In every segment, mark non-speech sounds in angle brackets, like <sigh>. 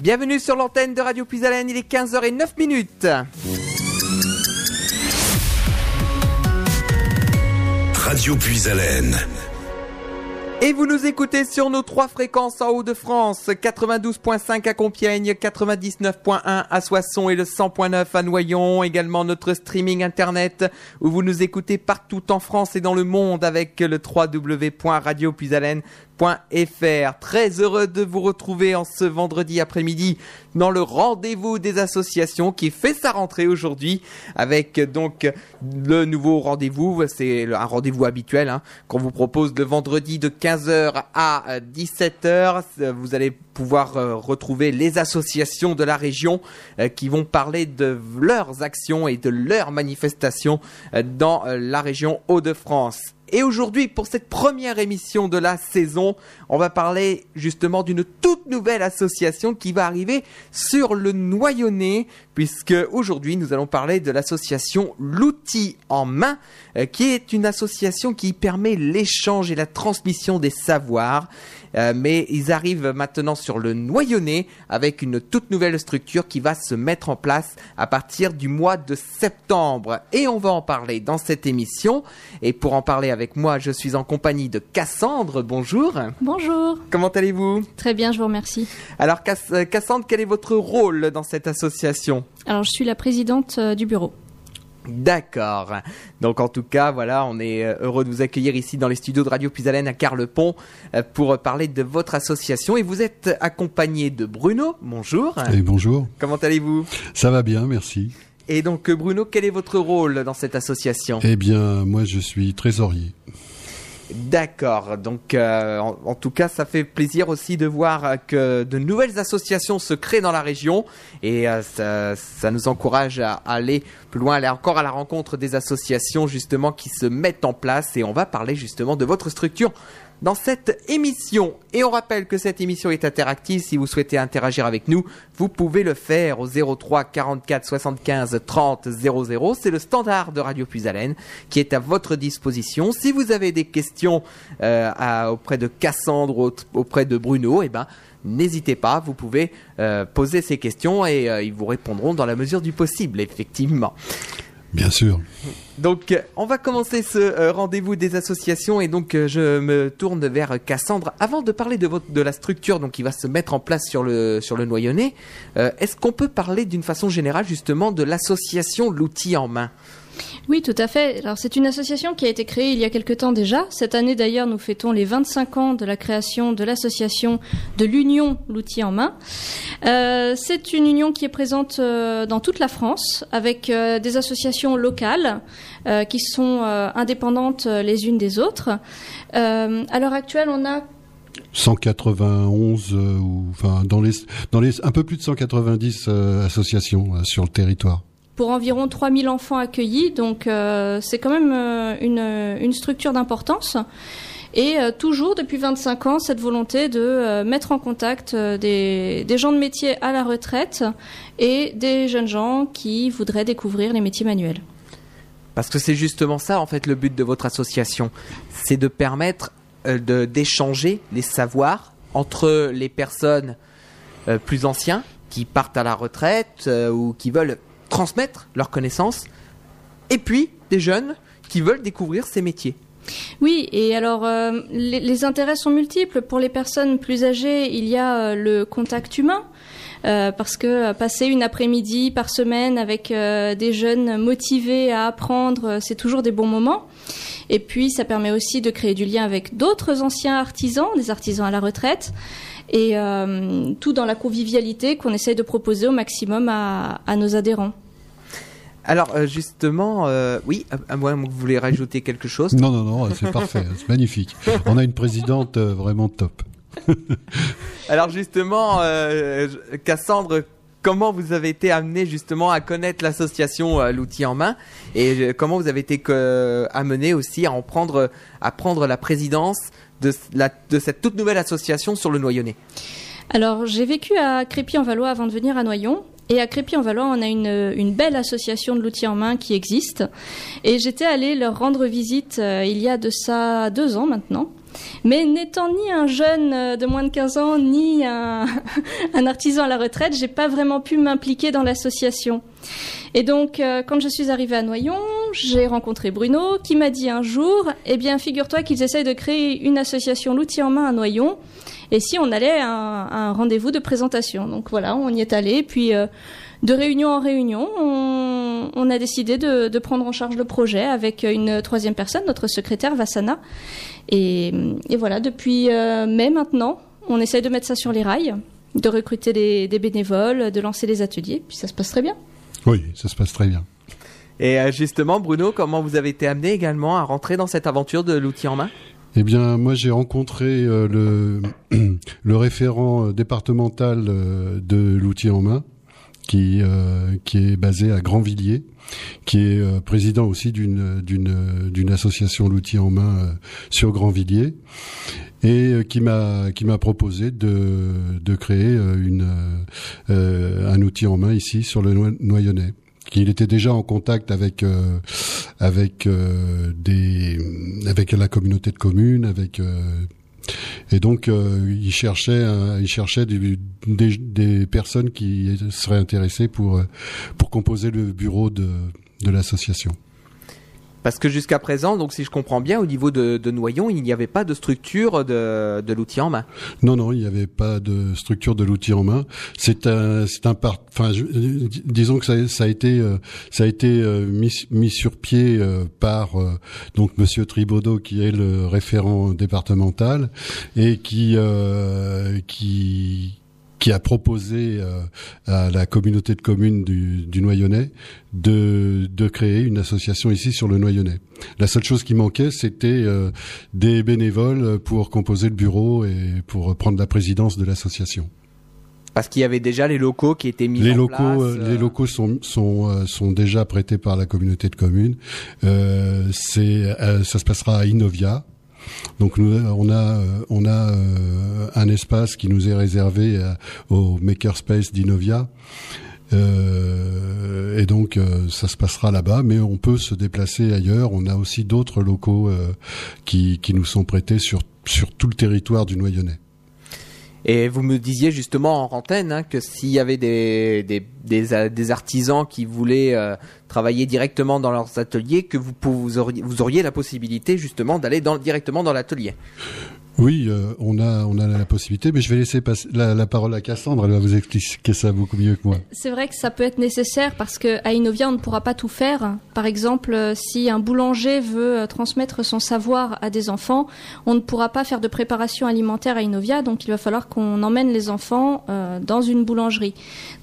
Bienvenue sur l'antenne de Radio Puisalène, il est 15h09 minutes. Radio Puisalène. Et vous nous écoutez sur nos trois fréquences en Haut-de-France, 92.5 à Compiègne, 99.1 à Soissons et le 100.9 à Noyon. Également notre streaming internet où vous nous écoutez partout en France et dans le monde avec le www.radiopuisalène.com Très heureux de vous retrouver en ce vendredi après-midi dans le rendez-vous des associations qui fait sa rentrée aujourd'hui avec donc le nouveau rendez-vous. C'est un rendez-vous habituel hein, qu'on vous propose le vendredi de 15h à 17h. Vous allez pouvoir euh, retrouver les associations de la région euh, qui vont parler de leurs actions et de leurs manifestations euh, dans la région Hauts-de-France. Et aujourd'hui, pour cette première émission de la saison, on va parler justement d'une toute nouvelle association qui va arriver sur le Noyonnais, puisque aujourd'hui nous allons parler de l'association L'outil en main, euh, qui est une association qui permet l'échange et la transmission des savoirs. Euh, mais ils arrivent maintenant sur le Noyonnais avec une toute nouvelle structure qui va se mettre en place à partir du mois de septembre. Et on va en parler dans cette émission. Et pour en parler avec moi, je suis en compagnie de Cassandre. Bonjour. Bonjour. Comment allez-vous? Très bien, je vous remercie. Alors euh, Cassandre, quel est votre rôle dans cette association? Alors je suis la présidente euh, du bureau. D'accord. Donc en tout cas, voilà, on est euh, heureux de vous accueillir ici dans les studios de Radio Puisalène à Carlepont euh, pour parler de votre association. Et vous êtes accompagné de Bruno. Bonjour. Et bonjour. Comment allez-vous? Ça va bien, merci. Et donc Bruno, quel est votre rôle dans cette association? Eh bien, moi je suis trésorier. D'accord. Donc, euh, en, tout cas, ça fait plaisir aussi de voir que de nouvelles associations se créent dans la région. Et euh, ça, ça, nous encourage à aller plus loin, aller encore à la rencontre des associations justement qui se mettent en place. Et on va parler justement de votre structure dans cette émission. Et on rappelle que cette émission est interactive. Si vous souhaitez interagir avec nous, vous pouvez le faire au 03 44 75 30 00. C'est le standard de Radio Puisalène qui est à votre disposition. Si vous avez des questions euh, auprès de Cassandre ou auprès de Bruno, eh ben, n'hésitez pas, vous pouvez euh, poser ces questions et euh, ils vous répondront dans la mesure du possible, effectivement. Bien sûr. Donc, on va commencer ce euh, rendez-vous des associations et donc euh, je me tourne vers Cassandre. Avant de parler de, la structure donc qui va se mettre en place sur le sur le Noyonnais, euh, est-ce qu'on peut parler d'une façon générale justement de l'association L'outil en main? Oui, tout à fait. Alors, c'est une association qui a été créée il y a quelque temps déjà. Cette année, d'ailleurs, nous fêtons les 25 ans de la création de l'association de l'Union L'outil en main. Euh, c'est une union qui est présente euh, dans toute la France avec euh, des associations locales qui sont indépendantes les unes des autres. à l'heure actuelle, on a 191 ou enfin dans les dans les un peu plus de 190 associations sur le territoire pour environ 3000 enfants accueillis. Donc euh, c'est quand même euh, une, structure d'importance. Et euh, toujours depuis 25 ans, cette volonté de mettre en contact des, gens de métier à la retraite et des jeunes gens qui voudraient découvrir les métiers manuels. Parce que c'est justement ça, en fait, le but de votre association. C'est de permettre d'échanger les savoirs entre les personnes plus anciens qui partent à la retraite ou qui veulent transmettre leurs connaissances, et puis des jeunes qui veulent découvrir ces métiers. Oui, et alors euh, les, intérêts sont multiples. Pour les personnes plus âgées, il y a euh, le contact humain. Euh, parce que passer une après-midi par semaine avec des jeunes motivés à apprendre, c'est toujours des bons moments. Et puis, ça permet aussi de créer du lien avec d'autres anciens artisans, des artisans à la retraite, et tout dans la convivialité qu'on essaye de proposer au maximum à nos adhérents. Alors euh, justement, euh, oui, à moins que vous voulez rajouter quelque chose? Non, non, non, c'est parfait, c'est magnifique. On a une présidente euh, vraiment top. <laughs> Alors justement, Cassandre, comment vous avez été amené justement à connaître l'association L'outil en main? Et comment vous avez été amené aussi à en prendre, à prendre la présidence de, cette toute nouvelle association sur le Noyonnais alors, j'ai vécu à Crépy-en-Valois avant de venir à Noyon. Et à Crépy-en-Valois, on a une, une, belle association de l'outil en main qui existe. Et j'étais allée leur rendre visite euh, il y a de ça deux ans maintenant. Mais n'étant ni un jeune euh, de moins de 15 ans, ni un, <laughs> un artisan à la retraite, j'ai pas vraiment pu m'impliquer dans l'association. Et donc, euh, quand je suis arrivée à Noyon, j'ai rencontré Bruno qui m'a dit un jour, eh bien, figure-toi qu'ils essayent de créer une association l'outil en main à Noyon. Et si on allait à un, un rendez-vous de présentation? Donc voilà, on y est allé. Puis, euh, de réunion en réunion, on, on a décidé de, de, prendre en charge le projet avec une troisième personne, notre secrétaire Vassana. Et, et voilà, depuis euh, mai maintenant, on essaye de mettre ça sur les rails, de recruter des, des bénévoles, de lancer des ateliers, puis ça se passe très bien. Oui, ça se passe très bien. Et euh, justement, Bruno, comment vous avez été amené également à rentrer dans cette aventure de l'outil en main? Eh bien, moi, j'ai rencontré euh, le, <clears throat> le référent départemental euh, de l'outil en main, qui euh, qui est basé à Grandvilliers, qui est euh, président aussi d'une d'une d'une association l'outil en main sur Grandvilliers, et qui m'a qui m'a proposé de de créer une un outil en main ici sur le Noyonnais. Qu'il était déjà en contact avec euh, avec euh, des avec la communauté de communes, avec euh, et donc il cherchait cherchait des, des, personnes qui seraient intéressées pour pour composer le bureau de de l'association. Parce que jusqu'à présent, donc si je comprends bien, au niveau de, de Noyon, il n'y avait pas de structure de, de l'outil en main. Non, non, il n'y avait pas de structure de l'outil en main. C'est un, c'est un part. Enfin, disons que ça, ça, a été, euh, ça a été euh, mis, mis sur pied euh, par donc Monsieur Tribaudot, qui est le référent départemental et qui, qui qui a proposé euh, à la communauté de communes du, du Noyonnais de, de, créer une association ici sur le Noyonnais. La seule chose qui manquait, c'était euh, des bénévoles pour composer le bureau et pour prendre la présidence de l'association. Parce qu'il y avait déjà les locaux qui étaient mis les en locaux, place. Les locaux sont sont sont déjà prêtés par la communauté de communes. Euh, c'est ça se passera à Inovia. Donc nous, on a, on a euh, un espace qui nous est réservé au Makerspace d'Inovia. Euh, et donc euh, ça se passera là-bas, mais on peut se déplacer ailleurs. On a aussi d'autres locaux euh, qui, qui nous sont prêtés sur, sur tout le territoire du Noyonnais. Et vous me disiez justement en antenne hein, que s'il y avait des, des, artisans qui voulaient euh, travailler directement dans leurs ateliers, que vous, vous, auriez, la possibilité justement d'aller directement dans l'atelier. Oui, euh, on a on a la possibilité, mais je vais laisser la, parole à Cassandre. Elle va vous expliquer ça beaucoup mieux que moi. C'est vrai que ça peut être nécessaire parce que à on ne pourra pas tout faire. Par exemple, euh, si un boulanger veut euh, transmettre son savoir à des enfants, on ne pourra pas faire de préparation alimentaire à Inovia, donc il va falloir qu'on emmène les enfants dans une boulangerie.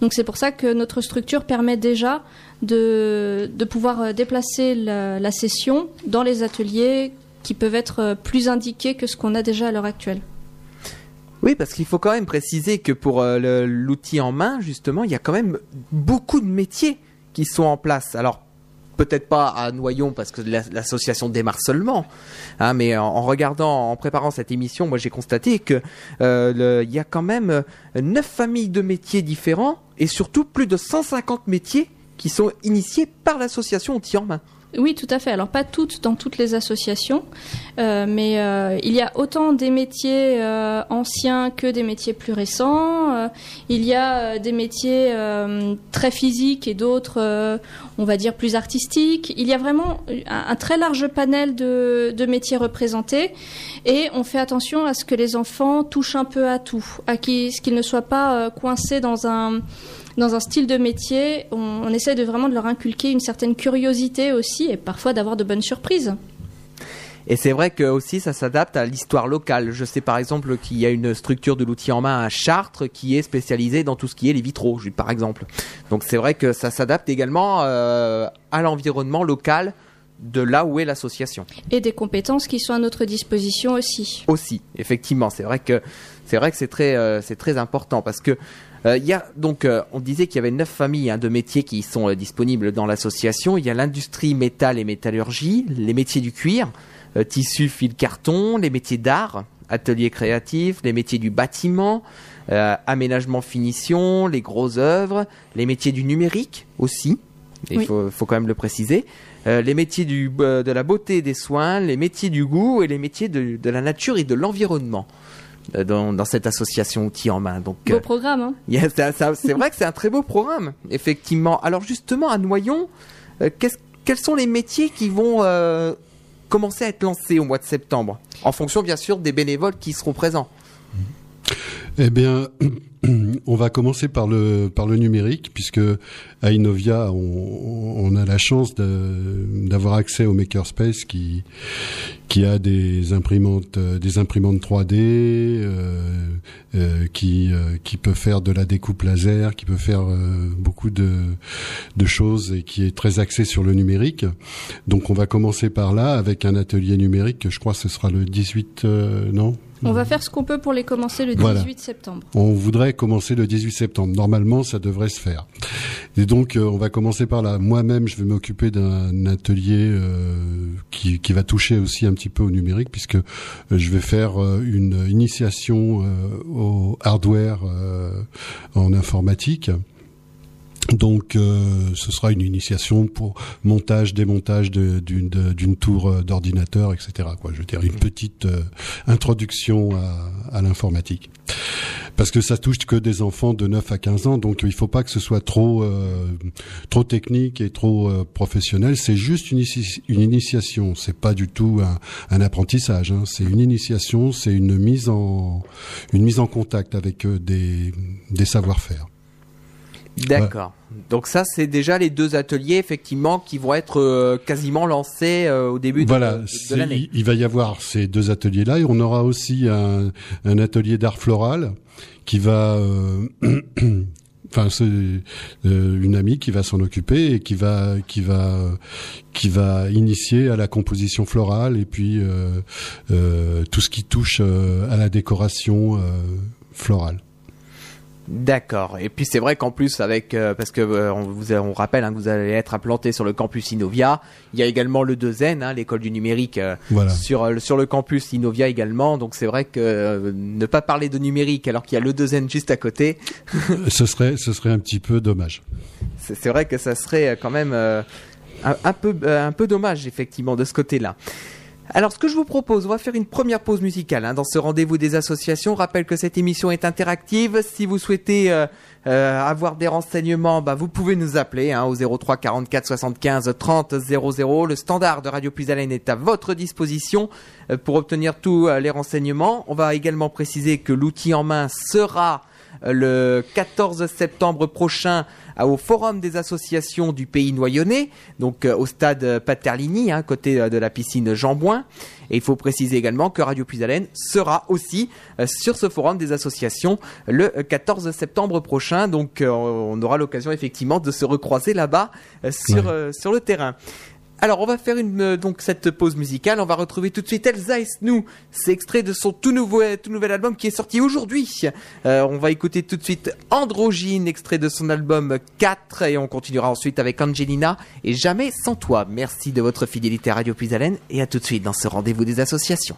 Donc c'est pour ça que notre structure permet déjà de de pouvoir déplacer la, la session dans les ateliers qui peuvent être plus indiqués que ce qu'on a déjà à l'heure actuelle. Oui, parce qu'il faut quand même préciser que pour euh, l'outil en main, justement, il y a quand même beaucoup de métiers qui sont en place. Alors, peut-être pas à Noyon parce que l'association démarre seulement, hein, mais en, regardant, en préparant cette émission, moi j'ai constaté que euh, il y a quand même neuf familles de métiers différents et surtout plus de 150 métiers qui sont initiés par l'association Outils en main. Oui, tout à fait. Alors pas toutes dans toutes les associations, euh, mais euh, il y a autant des métiers euh, anciens que des métiers plus récents. Il y a des métiers très physiques et d'autres, on va dire, plus artistiques. Il y a vraiment un, très large panel de, métiers représentés et on fait attention à ce que les enfants touchent un peu à tout, à ce qu'ils ne soient pas coincés dans un dans un style de métier, on, on, essaie de vraiment de leur inculquer une certaine curiosité aussi et parfois d'avoir de bonnes surprises. Et c'est vrai que aussi ça s'adapte à l'histoire locale. Je sais par exemple qu'il y a une structure de l'outil en main à Chartres qui est spécialisée dans tout ce qui est les vitraux, par exemple. Donc c'est vrai que ça s'adapte également euh, à l'environnement local de là où est l'association. Et des compétences qui sont à notre disposition aussi. Aussi, effectivement, c'est vrai que c'est vrai que c'est très euh, c'est très important parce que il euh, y a donc, euh, on disait qu'il y avait neuf familles hein, de métiers qui sont euh, disponibles dans l'association. Il y a l'industrie métal et métallurgie, les métiers du cuir, tissu, fil, carton, les métiers d'art, ateliers créatifs, les métiers du bâtiment, aménagement, finition, les grosses œuvres, les métiers du numérique aussi. Il faut, faut, quand même le préciser. Euh, les métiers du, euh, de la beauté et des soins, les métiers du goût et les métiers de, de la nature et de l'environnement. Euh, dans, dans, cette association outils en main. Donc, beau programme. Hein <laughs> yeah, c'est vrai que c'est un très beau programme, effectivement. Alors justement, à Noyon, quels sont les métiers qui vont commencer à être lancés au mois de septembre, en fonction bien sûr des bénévoles qui seront présents? Eh bien, <clears throat> on va commencer par le par le numérique puisque à Innovia on, a la chance d'avoir accès au makerspace qui qui a des imprimantes des imprimantes 3D euh, euh, qui euh, qui peut faire de la découpe laser qui peut faire beaucoup de de choses et qui est très axé sur le numérique. Donc on va commencer par là avec un atelier numérique je crois que ce sera le 18 non? On va faire ce qu'on peut pour les commencer le 18 septembre. On voudrait commencer le 18 septembre. Normalement, ça devrait se faire. Et donc, euh, on va commencer par là. Moi-même, je vais m'occuper d'un atelier euh, qui, qui, va toucher aussi un petit peu au numérique, puisque euh, je vais faire une initiation au hardware en informatique. Donc, euh, ce sera une initiation pour montage, démontage d'une tour euh, d'ordinateur, etc. Quoi. Je veux dire une petite euh, introduction à, à l'informatique, parce que ça touche que des enfants de 9 à 15 ans, donc il faut pas que ce soit trop trop technique et trop professionnel. C'est juste une, une initiation. C'est pas du tout un, un apprentissage. Hein. C'est une initiation. C'est une mise en une mise en contact avec des des savoir-faire. D'accord. Donc ça, c'est déjà les deux ateliers effectivement qui vont être euh, quasiment lancés euh, au début de, de l'année. Il va y avoir ces deux ateliers-là et on aura aussi un, un atelier d'art floral qui va, euh, <clears throat> enfin c'est une amie qui va s'en occuper et qui va qui va qui va initier à la composition florale et puis tout ce qui touche à la décoration florale. D'accord. Et puis c'est vrai qu'en plus avec euh, parce que euh, on vous on rappelle hein, que vous allez être implanté sur le campus Innovia. Il y a également le 2N, hein, l'école du numérique euh, sur sur le campus Innovia également. Donc c'est vrai que ne pas parler de numérique alors qu'il y a le 2N juste à côté. ce serait ce serait un petit peu dommage. C'est vrai que ça serait quand même un, un, peu un peu dommage effectivement de ce côté-là. Alors, ce que je vous propose, on va faire une première pause musicale hein, dans ce rendez-vous des associations. Rappelle que cette émission est interactive. Si vous souhaitez euh, euh, avoir des renseignements, bah, vous pouvez nous appeler hein, au 03 44 75 30 00. Le standard de Radio Plus Haleine est à votre disposition euh, pour obtenir tous les renseignements. On va également préciser que l'outil en main sera le 14 septembre prochain au Forum des associations du pays noyonnais, donc euh, au stade Paterlini, hein, côté euh, de la piscine Jean Bouin. Et il faut préciser également que Radio Puisalène sera aussi euh, sur ce forum des associations le 14 septembre prochain. Donc on aura l'occasion effectivement de se recroiser là-bas sur, sur le terrain. Alors, on va faire une, euh, donc cette pause musicale. On va retrouver tout de suite Elsa Esnou. C'est extrait de son tout, nouveau, tout nouvel album qui est sorti aujourd'hui. Euh, on va écouter tout de suite Androgyne, extrait de son album 4. Et on continuera ensuite avec Angelina et Jamais sans toi. Merci de votre fidélité à Radio Puisalène et à tout de suite dans ce rendez-vous des associations.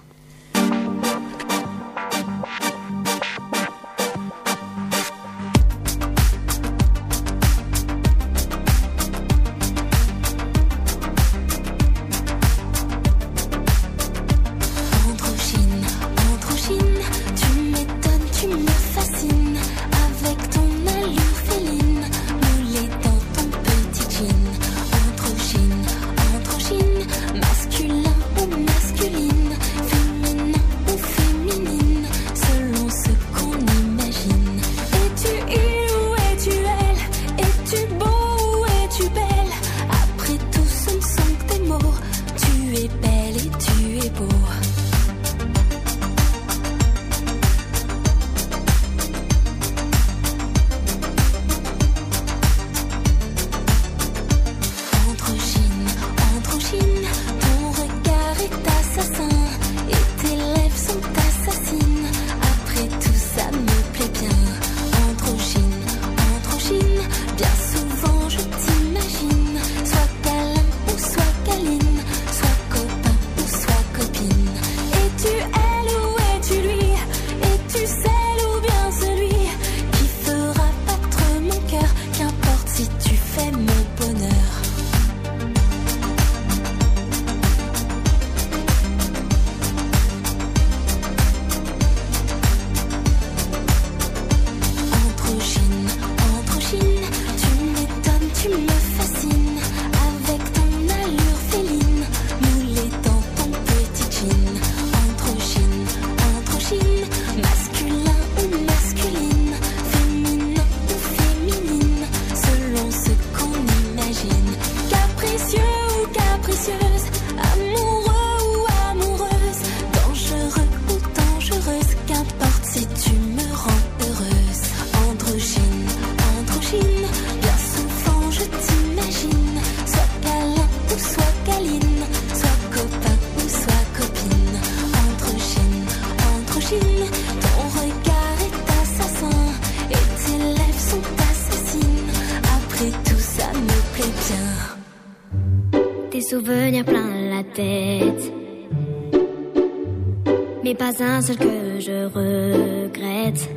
Un seul que je regrette.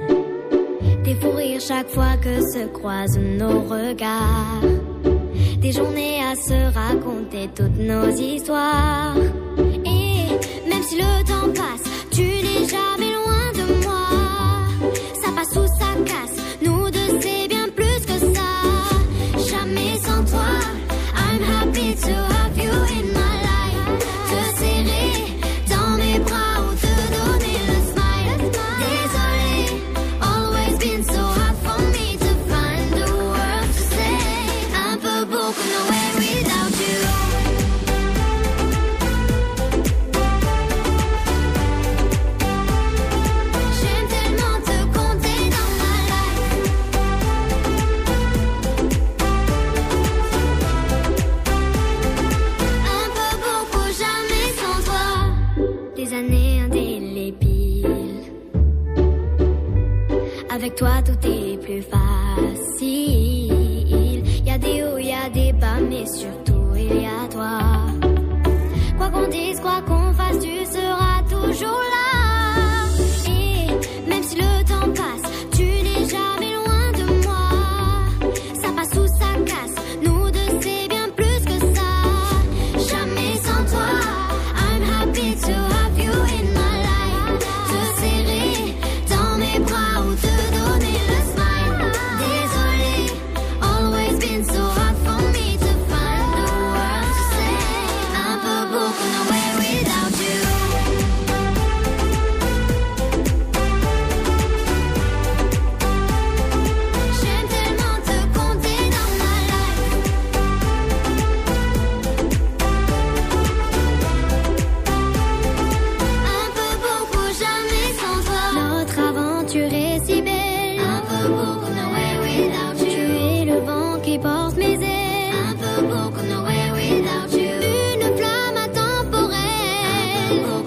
Des fous rires chaque fois que se croisent nos regards.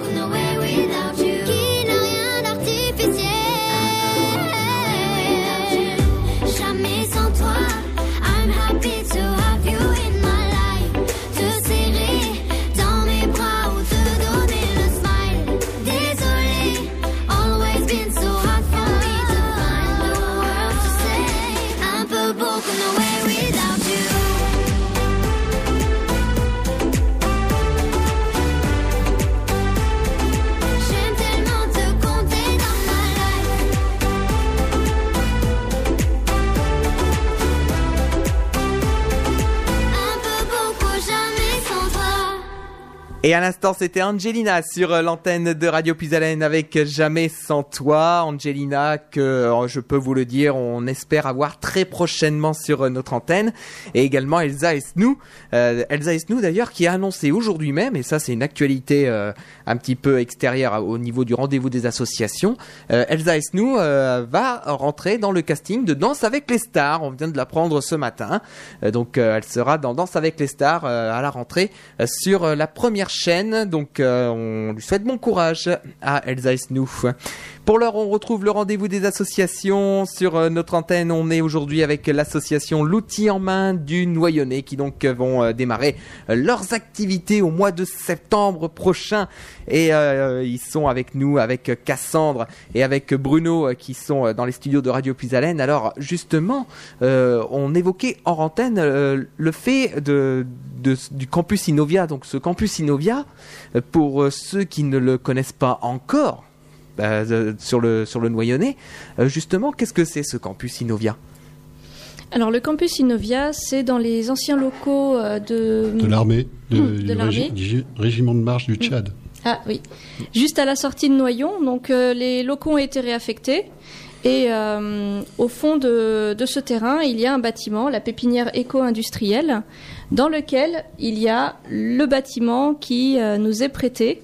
Un peu Et à l'instant, c'était Angelina sur euh, l'antenne de Radio Puisalène avec Jamais sans toi. Angelina, que euh, je peux vous le dire, on espère avoir très prochainement sur euh, notre antenne. Et également Elsa Esnou. Euh, Elsa Esnou d'ailleurs qui a annoncé aujourd'hui même, et ça c'est une actualité euh, un petit peu extérieure au niveau du rendez-vous des associations, euh, Elsa Esnou euh, va rentrer dans le casting de Danse avec les stars. On vient de l'apprendre ce matin. Euh, donc euh, elle sera dans Danse avec les stars euh, à la rentrée euh, sur euh, la première chaîne. Donc euh, on lui souhaite bon courage à Elsa Esnou. Pour l'heure, on retrouve le rendez-vous des associations sur euh, notre antenne. On est aujourd'hui avec l'association L'outil en main du Noyonnais qui donc euh, vont euh, démarrer leurs activités au mois de septembre prochain. Et ils sont avec nous, avec Cassandre et avec Bruno qui sont dans les studios de Radio Puisalène. Alors justement, on évoquait en antenne le fait du campus Innovia. Donc ce campus Innovia, pour ceux qui ne le connaissent pas encore, bah, de- sur le sur le Noyonnais, euh, justement, qu'est-ce que c'est ce campus Innovia? Alors le campus Innovia, c'est dans les anciens locaux euh, de... De l'armée, de- de du l'armée. régi- du régiment de marche du Tchad. Ah oui, juste à la sortie de Noyon. Donc euh, les locaux ont été réaffectés. Et euh, au fond de, de ce terrain, il y a un bâtiment, la pépinière éco-industrielle, dans lequel il y a le bâtiment qui euh, nous est prêté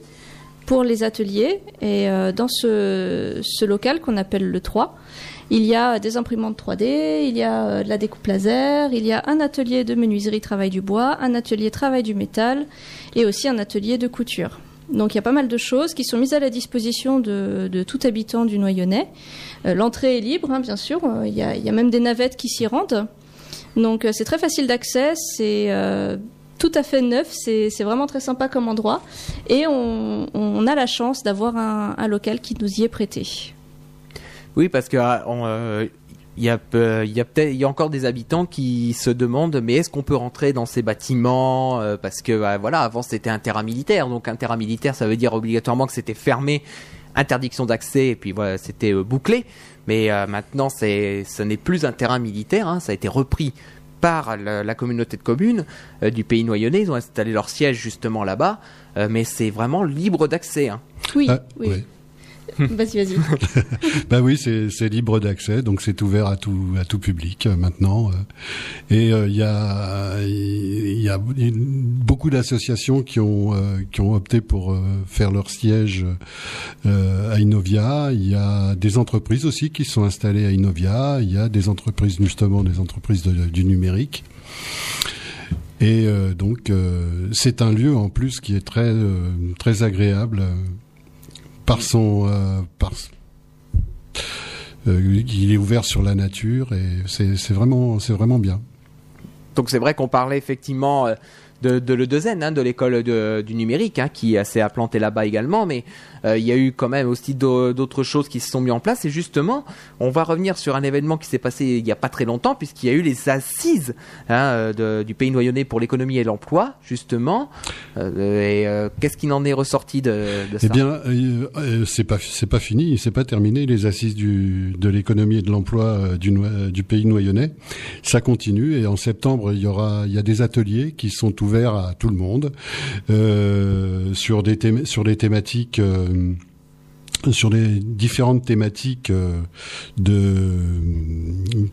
pour les ateliers. Et euh, dans ce, local qu'on appelle le 3, il y a des imprimantes 3D, il y a euh, de la découpe laser, il y a un atelier de menuiserie travail du bois, un atelier travail du métal et aussi un atelier de couture. Donc il y a pas mal de choses qui sont mises à la disposition de, tout habitant du Noyonnais. Euh, L'entrée est libre, hein, bien sûr. Il y, a, même des navettes qui s'y rendent. Donc c'est très facile d'accès. C'est tout à fait neuf. C'est vraiment très sympa comme endroit. Et on, a la chance d'avoir un, local qui nous y est prêté. Oui, parce que euh, il y a, peut-être, il y a encore des habitants qui se demandent, mais est-ce qu'on peut rentrer dans ces bâtiments euh, Parce que bah, voilà, avant c'était un terrain militaire, donc un terrain militaire, ça veut dire obligatoirement que c'était fermé, interdiction d'accès, et puis voilà, c'était euh, bouclé. Mais euh, maintenant, ce n'est plus un terrain militaire, hein, ça a été repris par la, communauté de communes du pays noyonnais. Ils ont installé leur siège justement là-bas, mais c'est vraiment libre d'accès. Hein. Oui, ah, oui. <laughs> Vas-y, vas-y. <laughs> bah oui, c'est libre d'accès, donc c'est ouvert à tout public euh, maintenant. Euh. et euh, il y a beaucoup d'associations qui ont qui ont opté pour faire leur siège à Innovia. Il y a des entreprises aussi qui sont installées à Innovia. Il y a des entreprises justement des entreprises du numérique. Et donc c'est un lieu en plus qui est très très agréable par son euh, par euh, il est ouvert sur la nature et c'est vraiment c'est vraiment bien. Donc c'est vrai qu'on parlait effectivement euh, de, de le Dezen, hein, de l'école du numérique, hein, qui s'est implanté là-bas également, mais euh, il y a eu quand même aussi d'autres choses qui se sont mises en place. Et justement, on va revenir sur un événement qui s'est passé il n'y a pas très longtemps, puisqu'il y a eu les assises hein, de, du pays noyonnais pour l'économie et l'emploi, justement. Euh, et euh, qu'est-ce qui en est ressorti de, de ça Eh bien, c'est pas c'est pas fini, c'est pas terminé les assises du, de l'économie et de l'emploi du, du pays noyonnais. Ça continue et en septembre il y aura il y a des ateliers qui sont ouverts à tout le monde sur des sur des thématiques euh, sur les différentes thématiques euh, de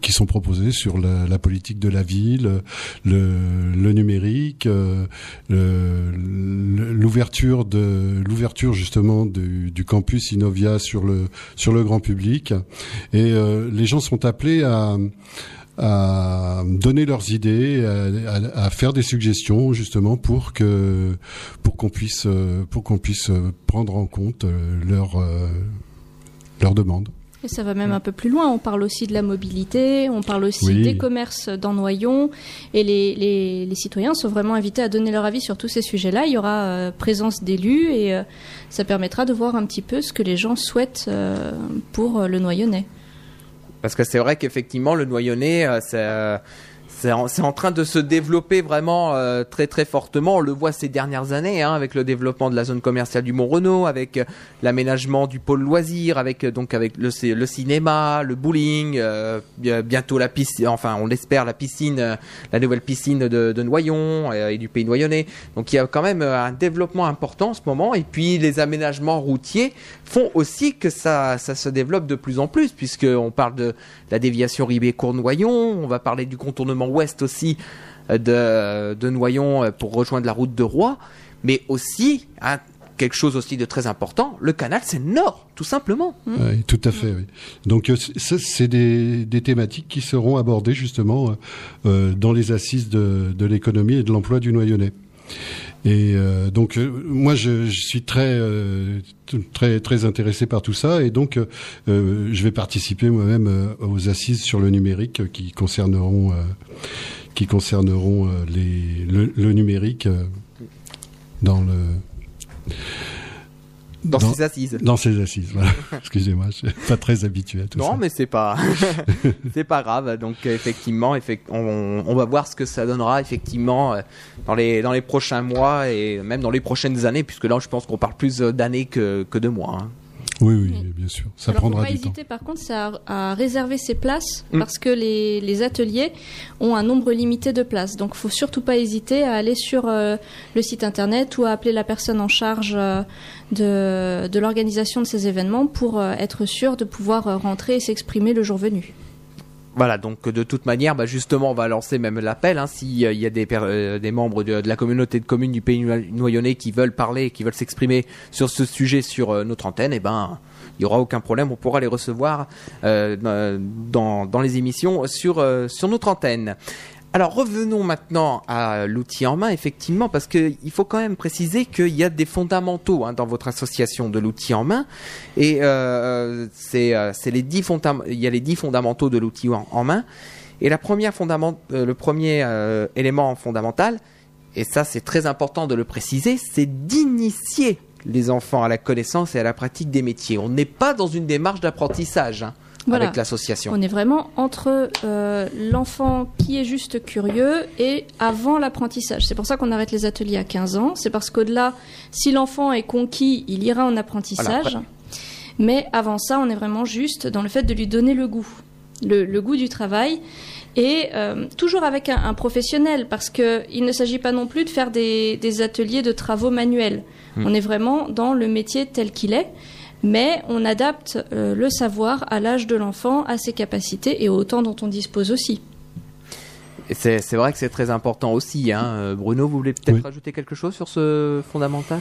qui sont proposées sur la, politique de la ville, le, numérique, euh, l'ouverture de l'ouverture justement du campus Innovia sur le sur le grand public. Et les gens sont appelés à à donner leurs idées, à, faire des suggestions justement pour que pour qu'on puisse pour qu'on puisse prendre en compte leurs leurs demandes. Et ça va même un peu plus loin. On parle aussi de la mobilité, on parle aussi des commerces dans Noyon. Et les, les, les, citoyens sont vraiment invités à donner leur avis sur tous ces sujets-là. Il y aura euh, présence d'élus et euh, ça permettra de voir un petit peu ce que les gens souhaitent euh, pour le Noyonnais. Parce que c'est vrai qu'effectivement, le noyonnais, euh, c'est en, train de se développer vraiment euh, très très fortement. On le voit ces dernières années hein, avec le développement de la zone commerciale du Mont Renault, avec euh, l'aménagement du pôle loisir, avec euh, donc avec le, cinéma, le bowling, bientôt la piscine, enfin on l'espère la piscine, la nouvelle piscine de, Noyon et du pays noyonnais. Donc il y a quand même un développement important en ce moment. Et puis les aménagements routiers font aussi que ça ça se développe de plus en plus puisque on parle de la déviation Ribé-Cournoyon, on va parler du contournement ouest aussi euh, de, de Noyon euh, pour rejoindre la route de Roy, mais aussi hein, quelque chose aussi de très important, le canal c'est nord, tout simplement. Oui, tout à fait. Oui. Donc euh, c'est des, des, thématiques qui seront abordées justement dans les assises de, de l'économie et de l'emploi du Noyonnais. Et euh, donc euh, moi je, je, suis très euh, très très intéressé par tout ça. Et donc je vais participer moi-même aux assises sur le numérique qui concerneront qui concerneront les le, le numérique dans le dans, ses assises. Dans ses assises, voilà. <laughs> Excusez-moi, je suis pas très habitué à tout ça. Non, mais c'est pas, <laughs> c'est pas grave. Donc effectivement, on, on, va voir ce que ça donnera effectivement euh, dans les dans les prochains mois et même dans les prochaines années, puisque là, je pense qu'on parle plus d'années que que de mois. Hein. Oui, oui, bien sûr. Ça Alors, prendra faut pas hésiter, par contre, c'est à, réserver ses places mm. parce que les, les, ateliers ont un nombre limité de places. Donc, faut surtout pas hésiter à aller sur euh, le site internet ou à appeler la personne en charge euh, de, de l'organisation de ces événements pour euh, être sûr de pouvoir rentrer et s'exprimer le jour venu. Voilà, donc de toute manière, bah, justement, on va lancer même l'appel. Hein, S'il y a des, euh, des membres de, la communauté de communes du pays noyonnais qui veulent parler, qui veulent s'exprimer sur ce sujet sur euh, notre antenne, eh ben, il y aura aucun problème. On pourra les recevoir euh, dans, les émissions sur, sur notre antenne. Alors revenons maintenant à l'outil en main, effectivement, parce qu'il faut quand même préciser qu'il y a des fondamentaux hein, dans votre association de l'outil en main, et euh, euh, c'est les dix il y a les dix fondamentaux de l'outil en, main, et euh, le premier élément fondamental et ça c'est très important de le préciser, c'est d'initier les enfants à la connaissance et à la pratique des métiers. On n'est pas dans une démarche d'apprentissage. Hein, avec l'association. On est vraiment entre euh, l'enfant qui est juste curieux et avant l'apprentissage. C'est pour ça qu'on arrête les ateliers à 15 ans. C'est parce qu'au-delà, si l'enfant est conquis, il ira en apprentissage. Mais avant ça, on est vraiment juste dans le fait de lui donner le goût, le, goût du travail et euh, toujours avec un, professionnel parce qu'il ne s'agit pas non plus de faire des ateliers de travaux manuels. Hmm. On est vraiment dans le métier tel qu'il est, mais on adapte euh, le savoir à l'âge de l'enfant, à ses capacités et au temps dont on dispose aussi. C'est vrai que c'est très important aussi. Hein. Euh, Bruno, vous voulez peut-être rajouter quelque chose sur ce fondamental?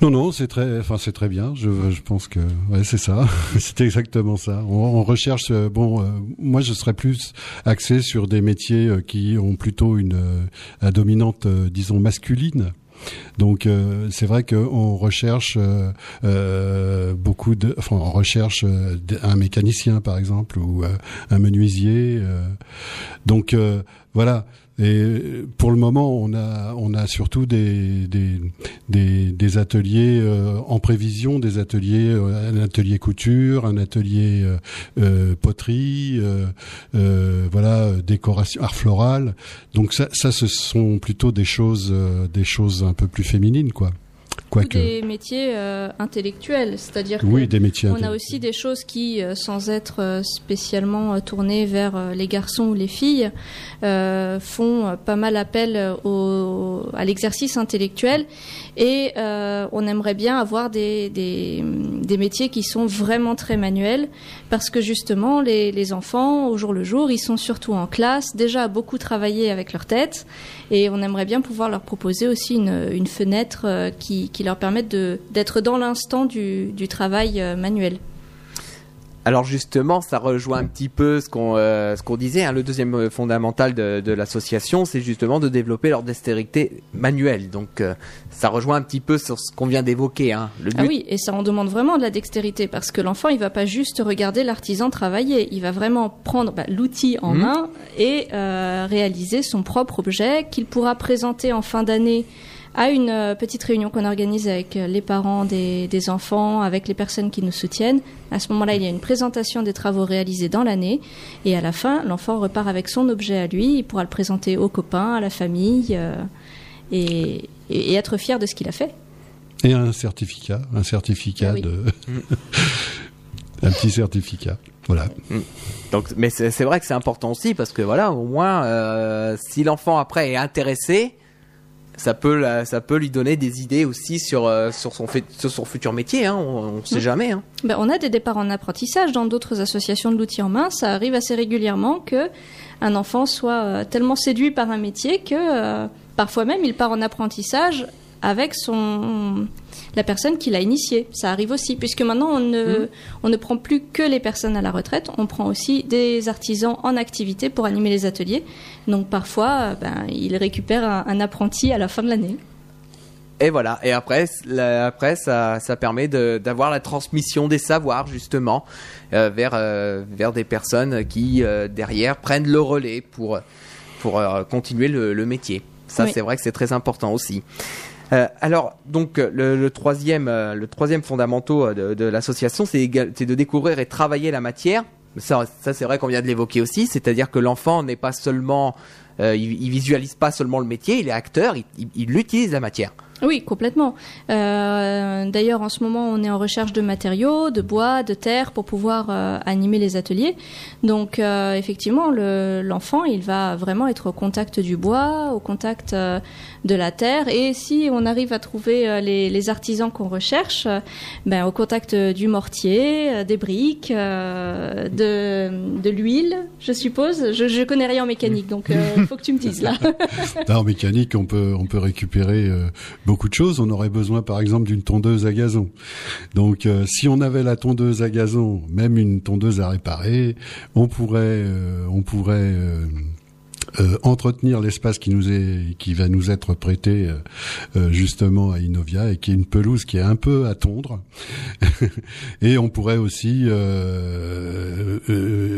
Non, non, c'est très, enfin c'est très bien. Je, pense que ouais, c'est ça. <laughs> c'est exactement ça. On, recherche. Euh, bon, moi, je serais plus axé sur des métiers qui ont plutôt une, une dominante, disons, masculine. Donc euh, c'est vrai qu'on recherche euh, euh, beaucoup de, enfin on recherche un mécanicien par exemple ou un menuisier. donc voilà. Et pour le moment, on a on a surtout des des des, des ateliers euh, en prévision, des ateliers euh, un atelier couture, un atelier euh, euh poterie, voilà décoration art floral. Donc ça ça ce sont plutôt des choses des choses un peu plus féminines quoi des métiers euh, intellectuels, c'est-à-dire oui, des métiers on a aussi des choses qui, euh, sans être euh, spécialement tournées vers les garçons ou les filles, font pas mal appel au, à l'exercice intellectuel. Et on aimerait bien avoir des, des, des, métiers qui sont vraiment très manuels parce que justement les, enfants au jour le jour ils sont surtout en classe déjà beaucoup travaillé avec leur tête et on aimerait bien pouvoir leur proposer aussi une, une fenêtre qui, qui leur permettent d'être dans l'instant du, du, travail euh, manuel. Alors justement, ça rejoint un petit peu ce qu'on euh, ce qu'on disait. Hein. le deuxième euh, fondamental de, de l'association, c'est justement de développer leur dextérité manuelle. Donc ça rejoint un petit peu sur ce qu'on vient d'évoquer. Hein. Ah oui, et ça en demande vraiment de la dextérité parce que l'enfant, il va pas juste regarder l'artisan travailler, il va vraiment prendre bah, l'outil en mhm. main et réaliser son propre objet qu'il pourra présenter en fin d'année à une euh, petite réunion qu'on organise avec euh, les parents des, des, enfants, avec les personnes qui nous soutiennent. À ce moment-là, il y a une présentation des travaux réalisés dans l'année. Et à la fin, l'enfant repart avec son objet à lui. Il pourra le présenter aux copains, à la famille euh, et, et, être fier de ce qu'il a fait. Et un certificat, un certificat ah de... <laughs> un petit certificat. Voilà. Donc, mais c'est vrai que c'est important aussi parce que voilà, au moins, euh, si l'enfant après est intéressé, ça peut ça peut lui donner des idées aussi sur euh, sur son sur son futur métier hein, on, ne sait jamais hein. ben, on a des départs en apprentissage dans d'autres associations de l'outil en main. Ça arrive assez régulièrement que un enfant soit euh, tellement séduit par un métier que euh, parfois même il part en apprentissage avec son la personne qui l'a initié. Ça arrive aussi, puisque maintenant on ne, mmh. on ne prend plus que les personnes à la retraite, on prend aussi des artisans en activité pour animer les ateliers. Donc parfois, euh, ben, ils récupèrent un, apprenti à la fin de l'année. Et voilà. Et après, après ça, ça permet d'avoir la transmission des savoirs justement euh, vers euh, vers des personnes qui derrière prennent le relais pour pour continuer le, métier. Ça, c'est vrai que c'est très important aussi. Euh, alors, donc, le, troisième, euh, le troisième fondamentaux euh, de, l'association, c'est de découvrir et travailler la matière. Ça, c'est vrai qu'on vient de l'évoquer aussi, c'est-à-dire que l'enfant n'est pas seulement, il, visualise pas seulement le métier, il est acteur, il utilise la matière. Oui, complètement. Euh, d'ailleurs, en ce moment, on est en recherche de matériaux, de bois, de terre pour pouvoir euh, animer les ateliers. Donc, euh, effectivement, l'enfant, il va vraiment être au contact du bois, au contact de la terre. Et si on arrive à trouver les, artisans qu'on recherche, ben, au contact du mortier, des briques, de, de l'huile, je suppose. Je, je connais rien en mécanique, donc il faut que tu me dises là. <laughs> en mécanique, on peut on peut récupérer beaucoup de choses. On aurait besoin, par exemple, d'une tondeuse à gazon. Donc, euh, si on avait la tondeuse à gazon, même une tondeuse à réparer, on pourrait, euh, on pourrait euh, entretenir l'espace qui nous est, qui va nous être prêté justement à Inovia et qui est une pelouse qui est un peu à tondre. <laughs> et on pourrait aussi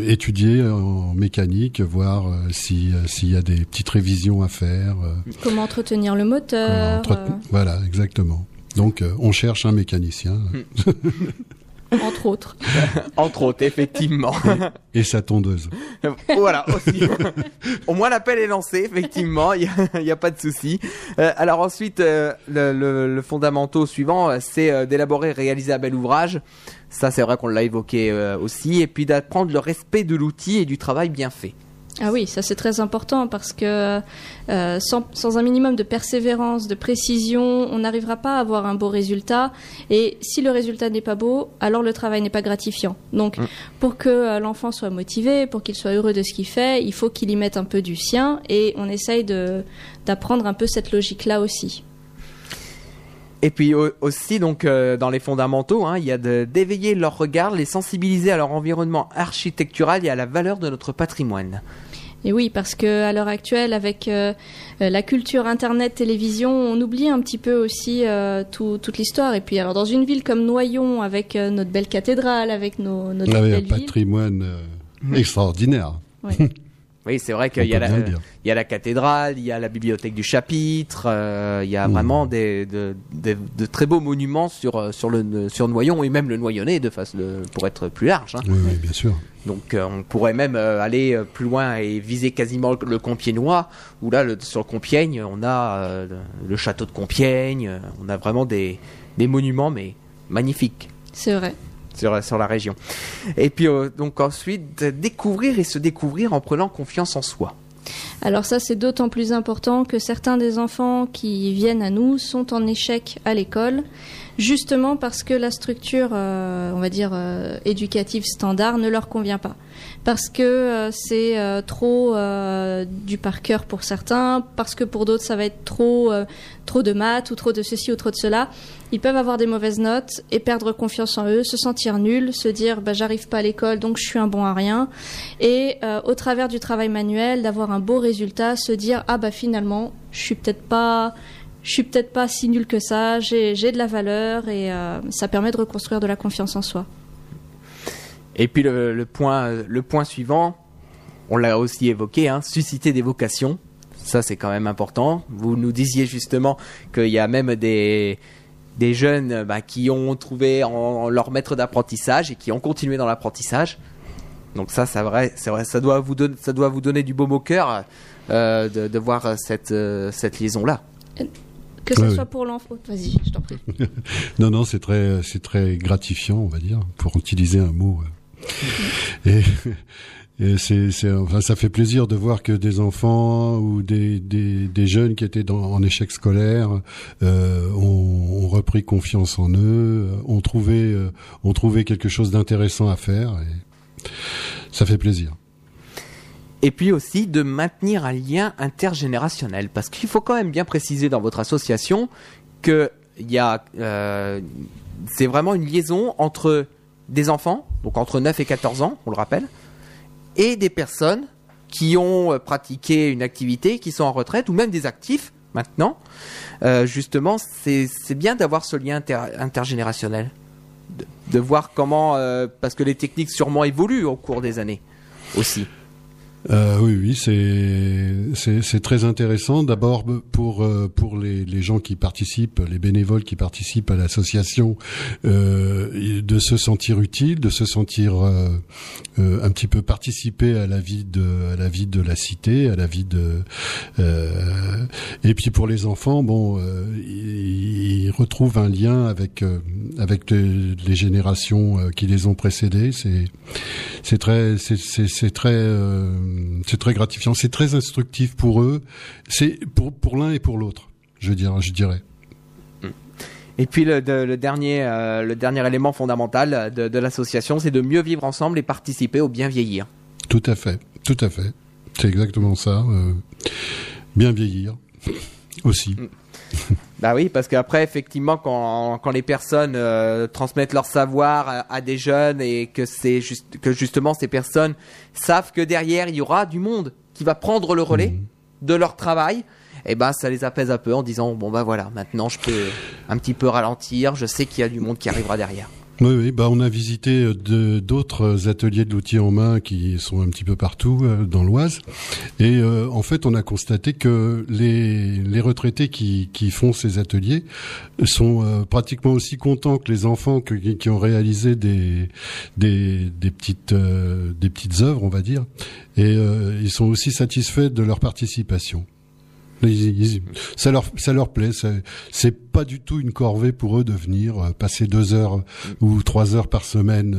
étudier en mécanique, voir si s'il y a des petites révisions à faire. Comment entretenir le moteur. Voilà, exactement. Donc, on cherche un mécanicien. <laughs> Entre autres. <laughs> Entre autres, effectivement. Et, sa tondeuse. <laughs> voilà, aussi. Au moins l'appel est lancé, effectivement, il n'y a, pas de souci. Euh, alors ensuite, euh, le, le, le fondamentaux suivant, euh, c'est d'élaborer et réaliser un bel ouvrage. Ça, c'est vrai qu'on l'a évoqué aussi. Et puis d'apprendre le respect de l'outil et du travail bien fait. Ah oui, ça c'est très important parce que euh, sans, un minimum de persévérance, de précision, on n'arrivera pas à avoir un beau résultat. Et si le résultat n'est pas beau, alors le travail n'est pas gratifiant. Donc mm. pour que euh, l'enfant soit motivé, pour qu'il soit heureux de ce qu'il fait, il faut qu'il y mette un peu du sien et on essaye d'apprendre un peu cette logique-là aussi. Et puis aussi, donc, euh, dans les fondamentaux, hein, il y a d'éveiller leur regard, les sensibiliser à leur environnement architectural et à la valeur de notre patrimoine. Et oui, parce que à l'heure actuelle, avec euh, euh, la culture Internet, télévision, on oublie un petit peu aussi euh, toute l'histoire. Et puis, alors dans une ville comme Noyon, avec notre belle cathédrale, avec nos, notre ah un patrimoine extraordinaire. <laughs> Oui, c'est vrai qu'il y, a la, il y a la cathédrale, il y a la bibliothèque du chapitre, euh, il y a mmh. vraiment des, de, de, très beaux monuments sur, euh, sur, le, sur Noyon et même le Noyonnais de face pour être plus large. Hein. Oui, bien sûr. Donc euh, on pourrait même aller plus loin et viser quasiment le, Compiègnois, où là, sur le Compiègne, on a le château de Compiègne, on a vraiment des, des monuments, mais magnifiques. C'est vrai sur, la région. Et puis euh, donc ensuite découvrir et se découvrir en prenant confiance en soi. Alors ça, c'est d'autant plus important que certains des enfants qui viennent à nous sont en échec à l'école, justement parce que la structure, euh, on va dire, euh, éducative standard ne leur convient pas. Parce que euh, c'est trop du par cœur pour certains, parce que pour d'autres, ça va être trop, trop de maths ou trop de ceci ou trop de cela. Ils peuvent avoir des mauvaises notes et perdre confiance en eux, se sentir nuls, se dire bah, j'arrive pas à l'école donc je suis un bon à rien. Et au travers du travail manuel, d'avoir un beau résultat, se dire ah bah finalement je suis peut-être pas je suis peut-être pas si nul que ça, j'ai de la valeur et euh, ça permet de reconstruire de la confiance en soi. Et puis le, point, le point suivant, on l'a aussi évoqué, hein, susciter des vocations. Ça c'est quand même important. Vous nous disiez justement qu'il y a même des, des jeunes bah, qui ont trouvé en, leur maître d'apprentissage et qui ont continué dans l'apprentissage. Donc ça, c'est vrai, c'est vrai, ça doit vous donner, ça doit vous donner du baume au cœur euh, de, de, voir cette, euh, cette liaison là que ce soit pour l'enfant. Vas-y, je t'en prie. <laughs> non, non, c'est très, c'est très gratifiant, on va dire, pour utiliser un mot. Euh. <laughs> Et, c'est, c'est, enfin, ça fait plaisir de voir que des enfants ou des, des, des jeunes qui étaient dans, en échec scolaire euh, ont, ont, repris confiance en eux, euh, ont trouvé, euh, ont trouvé quelque chose d'intéressant à faire. Et ça fait plaisir et puis aussi de maintenir un lien intergénérationnel. Parce qu'il faut quand même bien préciser dans votre association que y a, euh, c'est vraiment une liaison entre des enfants, donc entre 9 et 14 ans, on le rappelle, et des personnes qui ont euh, pratiqué une activité, qui sont en retraite, ou même des actifs maintenant. Euh, justement, c'est bien d'avoir ce lien intergénérationnel. De, voir comment, parce que les techniques sûrement évoluent au cours des années aussi. Euh, oui, oui, c'est très intéressant. D'abord pour euh, pour les, gens qui participent, les bénévoles qui participent à l'association, euh, de se sentir utile, de se sentir euh, euh, un petit peu participer à la vie de à la vie de la cité, à la vie de et puis pour les enfants, bon, ils, ils, retrouvent un lien avec avec les, générations qui les ont précédés. C'est très c'est très c'est très gratifiant, c'est très instructif pour eux, c'est pour pour l'un et pour l'autre, je dirais, je dirais. Et puis le, dernier, euh, le dernier élément fondamental de, l'association, c'est de mieux vivre ensemble et participer au bien vieillir. Tout à fait, tout à fait. C'est exactement ça. Euh, bien vieillir aussi. <laughs> Bah oui, parce qu'après, effectivement, quand, quand les personnes euh, transmettent leur savoir à, à des jeunes et que c'est juste que justement ces personnes savent que derrière il y aura du monde qui va prendre le relais de leur travail, et ben ça les apaise un peu en disant bon bah voilà, maintenant je peux un petit peu ralentir, je sais qu'il y a du monde qui arrivera derrière. Oui, bah on a visité euh, d'autres ateliers de l'outil en main qui sont un petit peu partout euh, dans l'Oise, et euh, en fait on a constaté que les, retraités qui, font ces ateliers sont euh, pratiquement aussi contents que les enfants qui, ont réalisé des des, petites euh, des petites œuvres, on va dire, et euh, ils sont aussi satisfaits de leur participation. Ils- ils- ça leur ça leur plaît. ça- C'est pas du tout une corvée pour eux de venir euh, passer deux heures ou trois heures par semaine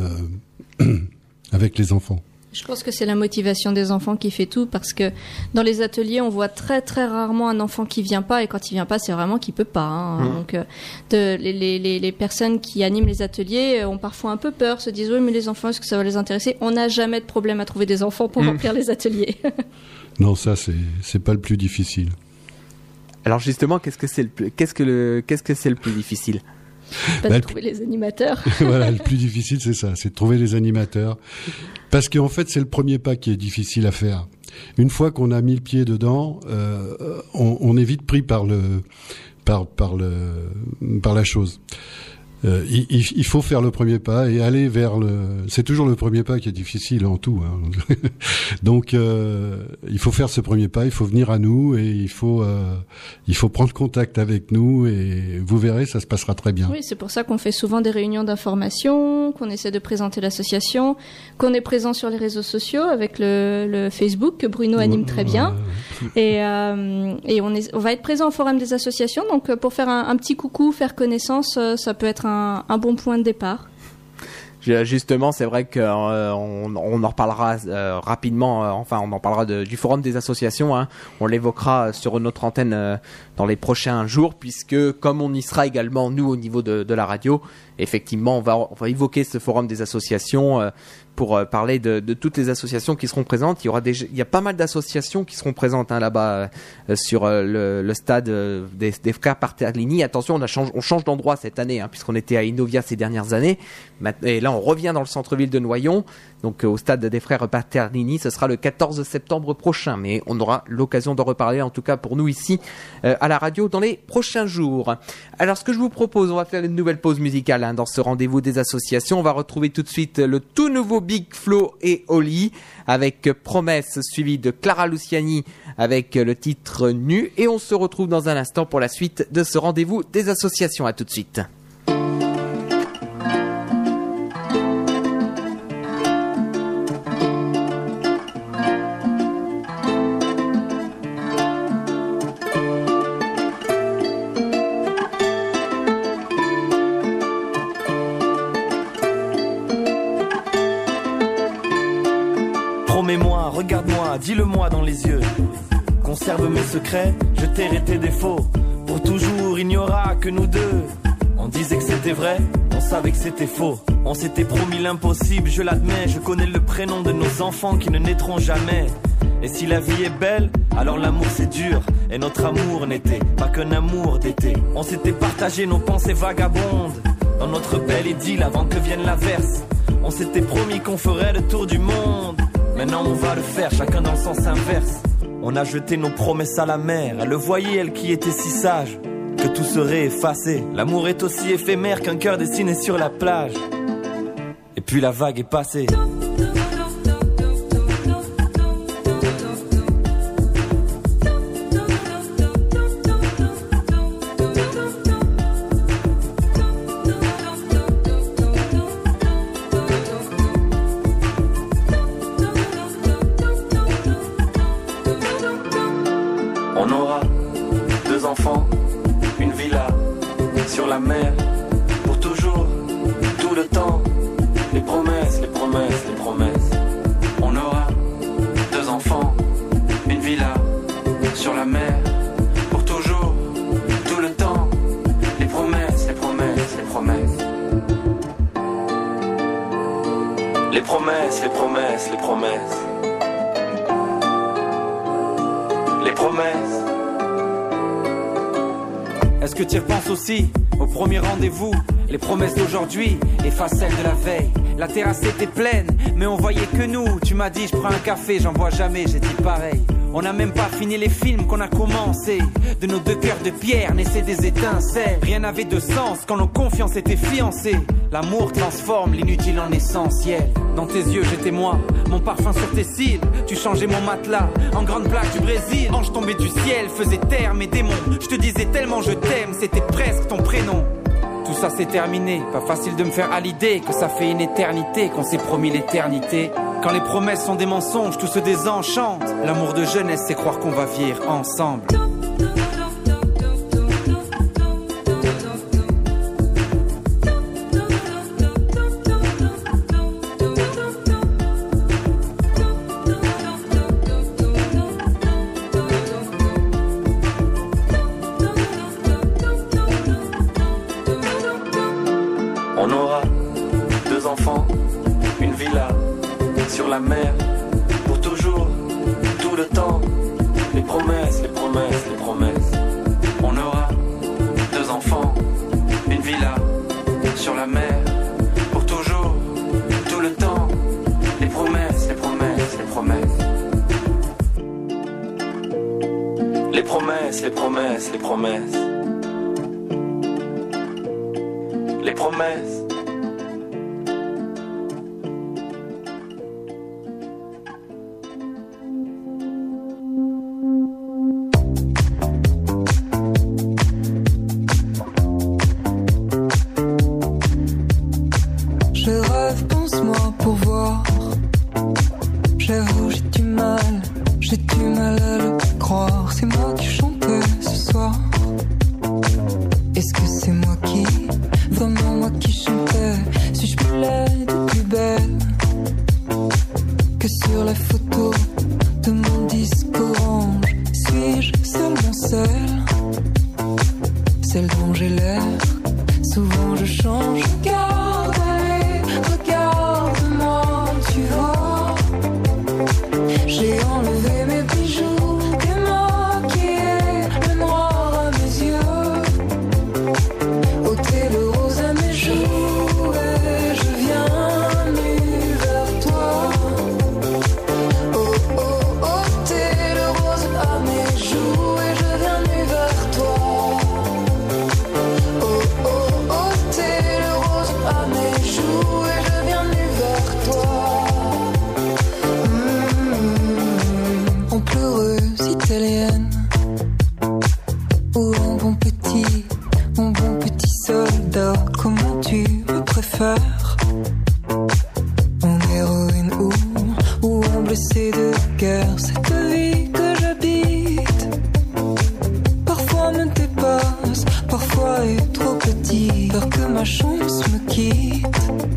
euh, <clears throat> avec les enfants. Je pense que c'est la motivation des enfants qui fait tout parce que dans les ateliers, on voit très très rarement un enfant qui vient pas et quand il vient pas, c'est vraiment qu'il peut pas. hein. Mhm. Donc, euh, de- les, les, les, personnes qui animent les ateliers ont parfois un peu peur, se disent oui mais les enfants, est-ce que ça va les intéresser? On n'a jamais de problème à trouver des enfants pour Mhm. remplir les ateliers. <laughs> Non, ça c'est c'est pas le plus difficile. Alors justement, qu'est-ce que c'est le plus, qu'est-ce que le, qu'est-ce que c'est le plus difficile? Pas Bah, de trouver les animateurs. <laughs> voilà, le plus <laughs> difficile c'est ça, c'est de trouver les animateurs, parce qu'en fait c'est le premier pas qui est difficile à faire. Une fois qu'on a mis le pied dedans, euh, on, on est vite pris par le par par le par la chose. Euh, il, il- faut faire le premier pas et aller vers le. C'est toujours le premier pas qui est difficile en tout. hein. <laughs> Donc euh, il faut faire ce premier pas, il faut venir à nous et il faut euh, il faut prendre contact avec nous et vous verrez, ça se passera très bien. Oui, c'est pour ça qu'on fait souvent des réunions d'information, qu'on essaie de présenter l'association, qu'on est présent sur les réseaux sociaux avec le, le Facebook que Bruno anime très bien. Et, euh, et on, est, on va être présent au forum des associations. Donc, euh, pour faire un, un petit coucou, faire connaissance, euh, ça peut être un, bon point de départ. Justement, c'est vrai qu'on on, on en reparlera euh, rapidement. euh, enfin, on en parlera du forum des associations. hein. On l'évoquera sur notre antenne euh, dans les prochains jours, puisque comme on y sera également nous au niveau de, la radio, effectivement, on va évoquer ce forum des associations euh, pour euh, parler de, toutes les associations qui seront présentes. Il y aura il y a pas mal d'associations qui seront présentes hein, là-bas euh, sur euh, le, stade des, des frères Parterlini. Attention, on change, d'endroit cette année, hein, puisqu'on était à Inovia ces dernières années. Et là, on revient dans le centre-ville de Noyon, donc euh, au stade des frères Parterlini. Ce sera le 14 septembre prochain, mais on aura l'occasion d'en reparler, en tout cas pour nous ici euh, à la radio, dans les prochains jours. Alors, ce que je vous propose, on va faire une nouvelle pause musicale hein, dans ce rendez-vous des associations. On va retrouver tout de suite le tout nouveau Big Flo et Oli avec Promesse suivi de Clara Luciani avec le titre Nu. Et on se retrouve dans un instant pour la suite de ce rendez-vous des associations. À tout de suite. Secrets, je tairai tes défauts. Pour toujours, il n'y aura que nous deux. On disait que c'était vrai, on savait que c'était faux. On s'était promis l'impossible, je l'admets. Je connais le prénom de nos enfants qui ne naîtront jamais. Et si la vie est belle, alors l'amour c'est dur. Et notre amour n'était pas qu'un amour d'été. On s'était partagé nos pensées vagabondes. Dans notre belle idylle avant que vienne l'averse. On s'était promis qu'on ferait le tour du monde. Maintenant on va le faire, chacun dans le sens inverse. On a jeté nos promesses à la mer. Elle le voyait, elle qui était si sage, que tout serait effacé. L'amour est aussi éphémère qu'un cœur dessiné sur la plage. Et puis la vague est passée. Les promesses, les promesses. Les promesses. Est-ce que tu repenses aussi au premier rendez-vous Les promesses d'aujourd'hui effacent celles de la veille? La terrasse était pleine, mais on voyait que nous. Tu m'as dit, je prends un café, j'en bois jamais, j'ai dit pareil. On n'a même pas fini les films qu'on a commencé. De nos deux cœurs de pierre naissaient des étincelles. Rien n'avait de sens quand nos confiances étaient fiancées. L'amour transforme l'inutile en essentiel. Dans tes yeux, j'étais moi, mon parfum sur tes cils. Tu changeais mon matelas en grande plaque du Brésil. Ange tombé du ciel, faisait taire mes démons. Je te disais tellement je t'aime, c'était presque ton prénom. Tout ça c'est terminé, pas facile de me faire à l'idée que ça fait une éternité qu'on s'est promis l'éternité. Quand les promesses sont des mensonges, tout se désenchante. L'amour de jeunesse, c'est croire qu'on va vivre ensemble. Promesses, les promesses, les promesses. Petit, peur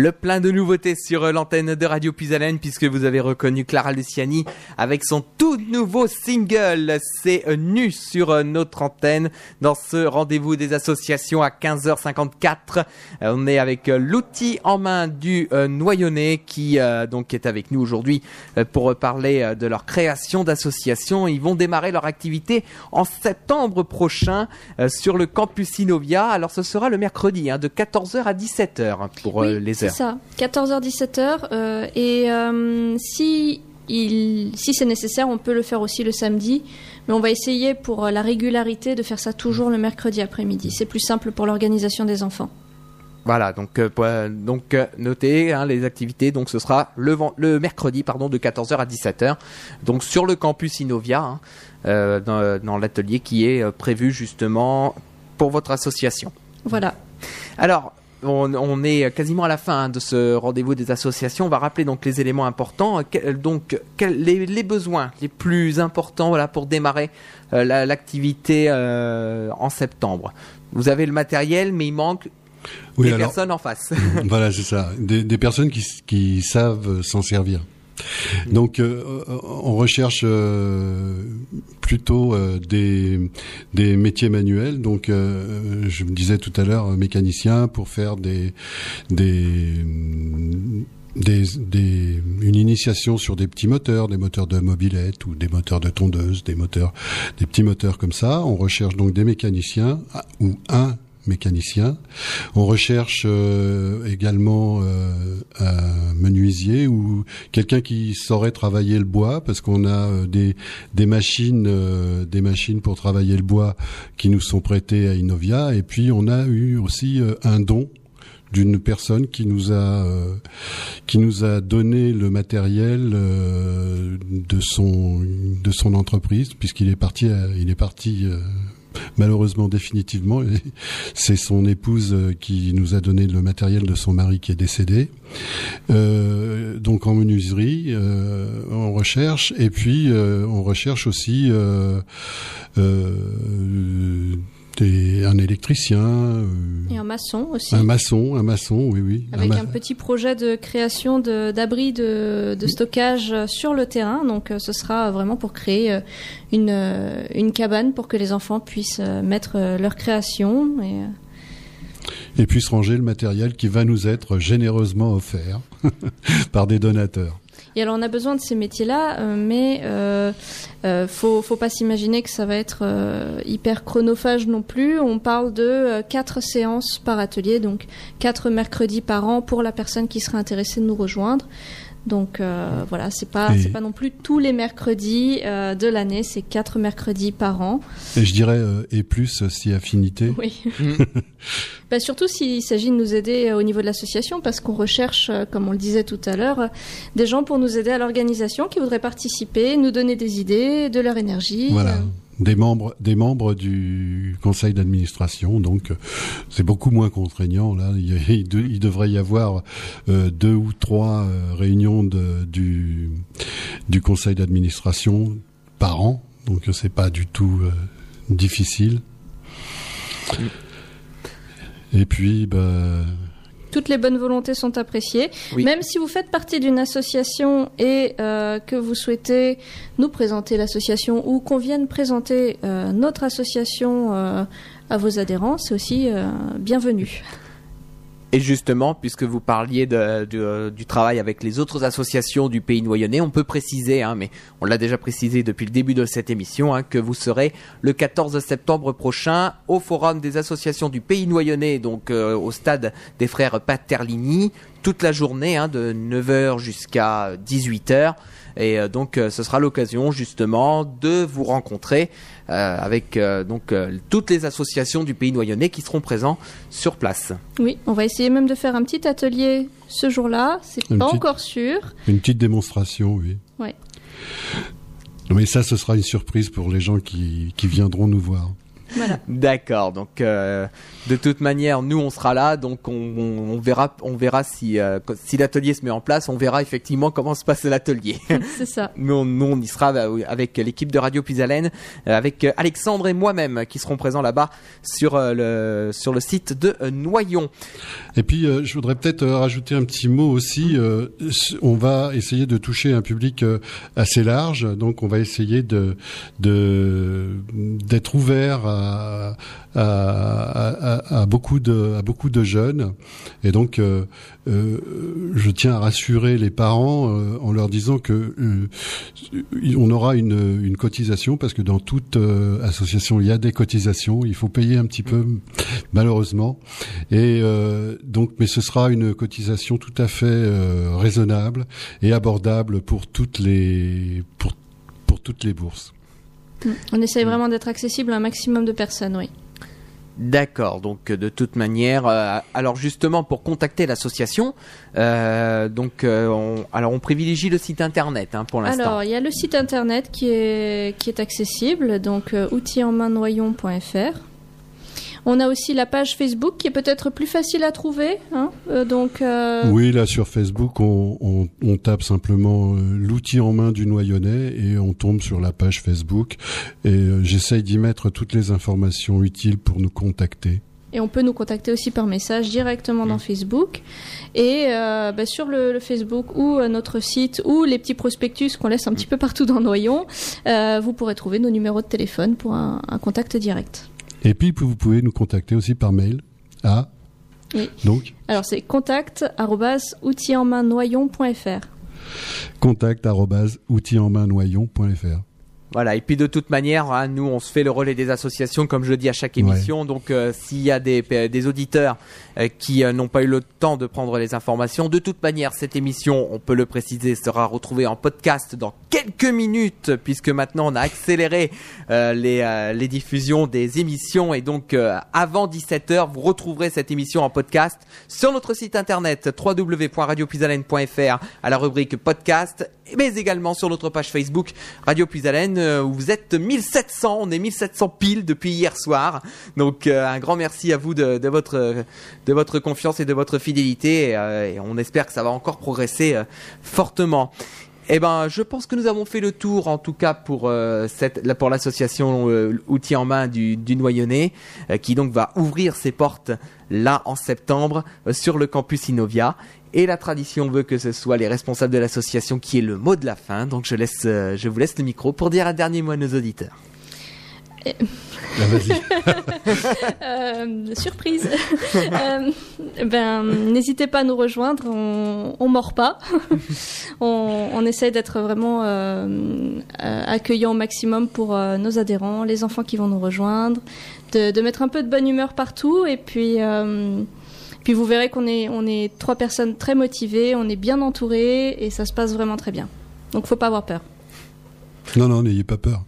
Le plein de nouveautés sur euh, l'antenne de Radio Puisalène puisque vous avez reconnu Clara Luciani avec son tout nouveau single. C'est euh, nu sur euh, notre antenne dans ce rendez-vous des associations à 15h54. On est avec l'outil en main du Noyonnais qui donc est avec nous aujourd'hui pour parler de leur création d'associations. Ils vont démarrer leur activité en septembre prochain sur le campus Inovia. Alors ce sera le mercredi hein, de 14h à 17h pour Oui, les heures. ça, 14h-17h. euh, et euh, si, il, si c'est nécessaire, on peut le faire aussi le samedi. Mais on va essayer pour euh, la régularité de faire ça toujours le mercredi après-midi. C'est plus simple pour l'organisation des enfants. Voilà, donc euh, donc notez hein, les activités. Donc ce sera le, le mercredi pardon de 14h à 17h. Donc sur le campus Inovia, hein, euh, dans, dans l'atelier qui est prévu justement pour votre association. Voilà. Alors, on, on est quasiment à la fin hein, de ce rendez-vous des associations. On va rappeler donc les éléments importants. Que- donc, quels- les, les besoins les plus importants voilà, pour démarrer euh, la- l'activité euh, en septembre. Vous avez le matériel, mais il manque Oui, des alors- personnes en face. <laughs> voilà, c'est ça. Des, des personnes qui savent s'en servir. Donc, euh, on recherche euh, plutôt euh, des, des métiers manuels. Donc, euh, je me disais tout à l'heure, euh, mécanicien pour faire des, des, des, une initiation sur des petits moteurs, des moteurs de mobilette ou des moteurs de tondeuse, des moteurs, des petits moteurs comme ça. On recherche donc des mécaniciens ou un mécanicien. On recherche euh, également euh, un menuisier ou quelqu'un qui saurait travailler le bois parce qu'on a euh, des des machines des machines pour travailler le bois qui nous sont prêtées à Inovia et puis on a eu aussi un don d'une personne qui nous a qui nous a donné le matériel de son de son entreprise puisqu'il est parti il est parti malheureusement définitivement <laughs> c'est son épouse euh, qui nous a donné le matériel de son mari qui est décédé. Euh, donc en menuiserie euh, on recherche et puis euh, on recherche aussi des- un électricien euh, Et un maçon aussi. un maçon, un maçon, oui, oui. Avec un petit projet de création de- d'abris de, de stockage euh, sur le terrain. Donc, euh, ce sera vraiment pour créer une, une cabane pour que les enfants puissent mettre leur création. Et, Et puis se ranger le matériel qui va nous être généreusement offert <laughs> par des donateurs. Et alors on a besoin de ces métiers-là, euh, mais euh, euh, faut faut pas s'imaginer que ça va être euh, hyper chronophage non plus. On parle de euh, quatre séances par atelier, donc quatre mercredis par an pour la personne qui serait intéressée de nous rejoindre. Donc euh, voilà, c'est pas c'est pas non plus tous les mercredis euh, de l'année, c'est quatre mercredis par an. Et je dirais, euh, et plus euh, si affinité. Oui. <laughs> <laughs> Bah, surtout s'il s'agit de nous aider euh, au niveau de l'association, parce qu'on recherche, euh, comme on le disait tout à l'heure, des gens pour nous aider à l'organisation qui voudraient participer, nous donner des idées, de leur énergie. Voilà. Des membres, des membres du conseil d'administration, donc euh, c'est beaucoup moins contraignant. Là, il, y a- <laughs> il de- il devrait y avoir euh, deux ou trois euh, réunions de, du du conseil d'administration par an, donc c'est pas du tout euh, difficile. Et puis, bah, Toutes les bonnes volontés sont appréciées. Oui. Même si vous faites partie d'une association et euh, que vous souhaitez nous présenter l'association ou qu'on vienne présenter euh, notre association euh, à vos adhérents, c'est aussi bienvenu. Et justement, puisque vous parliez de- du travail avec les autres associations du pays noyonnais, on peut préciser, hein, mais on l'a déjà précisé depuis le début de cette émission, hein, que vous serez le 14 septembre prochain au Forum des associations du pays noyonnais, donc euh, au stade des frères Paterlini, toute la journée, hein, de 9h jusqu'à 18h. Et euh, donc, euh, ce sera l'occasion justement de vous rencontrer euh, avec euh, donc euh, toutes les associations du pays noyonnais qui seront présents sur place. Oui, on va essayer même de faire un petit atelier ce jour-là. C'est pas petite- encore sûr. une petite démonstration, oui. Ouais. Mais ça, ce sera une surprise pour les gens qui, qui viendront nous voir. Voilà. D'accord. Donc euh, de toute manière, nous on sera là, donc on, on- on verra, on verra si euh, si l'atelier se met en place, on verra effectivement comment se passe l'atelier. <laughs> C'est ça. Nous, on, nous, on y sera bah, avec l'équipe de Radio Pisalène, euh, avec Alexandre et moi-même qui seront présents là-bas sur le sur le site de Noyon. Et puis, euh, je voudrais peut-être rajouter un petit mot aussi. euh, on va essayer de toucher un public assez large, donc on va essayer de de d'être ouvert à, à, beaucoup de à beaucoup de jeunes. Et donc, euh, euh, je tiens à rassurer les parents euh, en leur disant que on aura une, une cotisation parce que dans toute association il y a des cotisations. Il faut payer un petit peu, malheureusement. Et donc, mais ce sera une cotisation tout à fait raisonnable et abordable pour toutes les pour pour toutes les bourses. On essaye vraiment d'être accessible à un maximum de personnes, oui. D'accord. Donc euh, de toute manière, euh, alors justement pour contacter l'association, euh, donc euh, on, alors on privilégie le site internet hein, pour l'instant. Alors, il y a le site internet qui est, qui est accessible, donc outils-en-main-noyon.fr. On a aussi la page Facebook qui est peut-être plus facile à trouver. hein, euh, donc, euh, Oui, là sur Facebook, on, on, on tape simplement euh, l'outil en main du Noyonnais et on tombe sur la page Facebook. Et j'essaye d'y mettre toutes les informations utiles pour nous contacter. Et on peut nous contacter aussi par message directement dans Facebook. Et euh, bah, sur le, le Facebook ou euh, notre site ou les petits prospectus qu'on laisse un petit peu partout dans Noyon, euh, vous pourrez trouver nos numéros de téléphone pour un, un contact direct. Et puis vous pouvez nous contacter aussi par mail à Oui. donc Alors c'est contact arobase Voilà, et puis de toute manière, hein, nous on se fait le relais des associations comme je le dis à chaque émission. Donc euh, s'il y a des, des auditeurs euh, qui euh, n'ont pas eu le temps de prendre les informations, de toute manière cette émission, on peut le préciser, sera retrouvée en podcast dans quelques minutes puisque maintenant on a accéléré euh, les, euh, les diffusions des émissions. Et donc euh, avant 17h vous retrouverez cette émission en podcast sur notre site internet www.radiopuisalène.fr à la rubrique podcast mais également sur notre page Facebook Radio Puisalène. euh, où vous êtes 1700, on est 1700 piles depuis hier soir. Donc euh, un grand merci à vous de, votre de votre confiance et de votre fidélité et, euh, on espère que ça va encore progresser euh, fortement. Eh ben, je pense que nous avons fait le tour, en tout cas pour euh, cette, pour l'association euh, Outils en main du, du Noyonnais, euh, qui donc va ouvrir ses portes là en septembre euh, sur le campus Innovia. Et la tradition veut que ce soit les responsables de l'association qui aient le mot de la fin. Donc je laisse, euh, je vous laisse le micro pour dire un dernier mot à nos auditeurs. Ah, vas-y. <laughs> Euh, surprise. <laughs> Euh, ben, n'hésitez pas à nous rejoindre. On, on mord pas. <laughs> on, on essaye d'être vraiment euh, euh, accueillant au maximum pour euh, nos adhérents, les enfants qui vont nous rejoindre, de, de mettre un peu de bonne humeur partout. Et puis, euh, puis vous verrez qu'on est, on est trois personnes très motivées, on est bien entourés et ça se passe vraiment très bien. Donc, faut pas avoir peur. Non, non, n'ayez pas peur.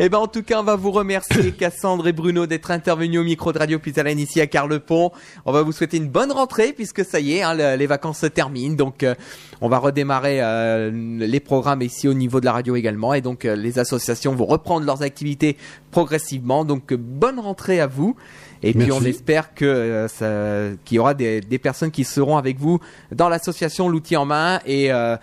Eh ben, en tout cas, on va vous remercier, <coughs> Cassandre et Bruno, d'être intervenus au micro de Radio Pisalène ici à Carlepont. On va vous souhaiter une bonne rentrée puisque ça y est, hein, le- les vacances se terminent. Donc, euh, on va redémarrer euh, les programmes ici au niveau de la radio également. Et donc, euh, les associations vont reprendre leurs activités progressivement. Donc, euh, bonne rentrée à vous. Et puis, on espère que euh, ça- qu'il y aura des, des personnes qui seront avec vous dans l'association L'outil en main et euh,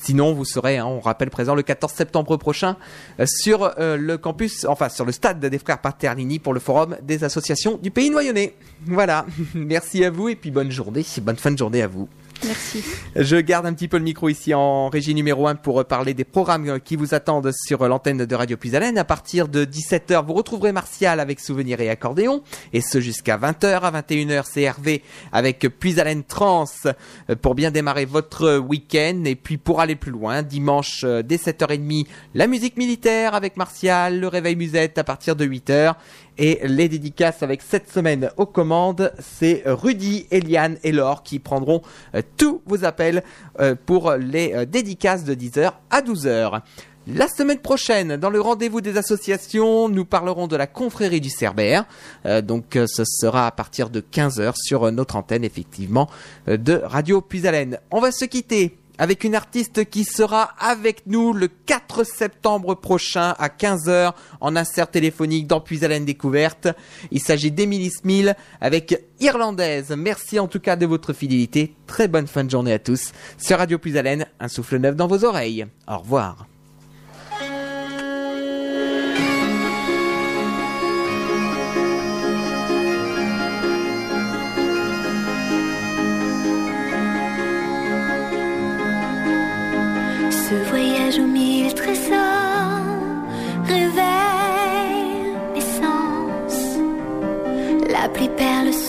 Sinon, vous serez, hein, on rappelle, présent le 14 septembre prochain euh, sur le campus, enfin sur le stade des frères Paterlini pour le forum des associations du pays noyonnais. Voilà, <laughs> merci à vous et puis bonne journée, bonne fin de journée à vous. Merci. Je garde un petit peu le micro ici en régie numéro 1 pour parler des programmes qui vous attendent sur l'antenne de Radio Puisalène. À partir de 17h, vous retrouverez Martial avec Souvenirs et Accordéon. Et ce jusqu'à 20h. À 21h, c'est Hervé avec Puisalène Trans euh, pour bien démarrer votre week-end. Et puis pour aller plus loin, dimanche euh, dès 7h30, la musique militaire avec Martial, le réveil musette à partir de 8h. Et les dédicaces avec cette semaine aux commandes, c'est Rudy, Eliane et Laure qui prendront euh, tous vos appels euh, pour les euh, dédicaces de 10h à 12h. La semaine prochaine, dans le rendez-vous des associations, nous parlerons de la confrérie du Cerbère. Donc ce sera à partir de 15h sur notre antenne, effectivement, de Radio Puisalène. On va se quitter avec une artiste qui sera avec nous le 4 septembre prochain à 15h en insert téléphonique dans Puis Découverte. Il s'agit d'Emily Smil avec Irlandaise. Merci en tout cas de votre fidélité. Très bonne fin de journée à tous. Sur Radio Puis un souffle neuf dans vos oreilles. Au revoir.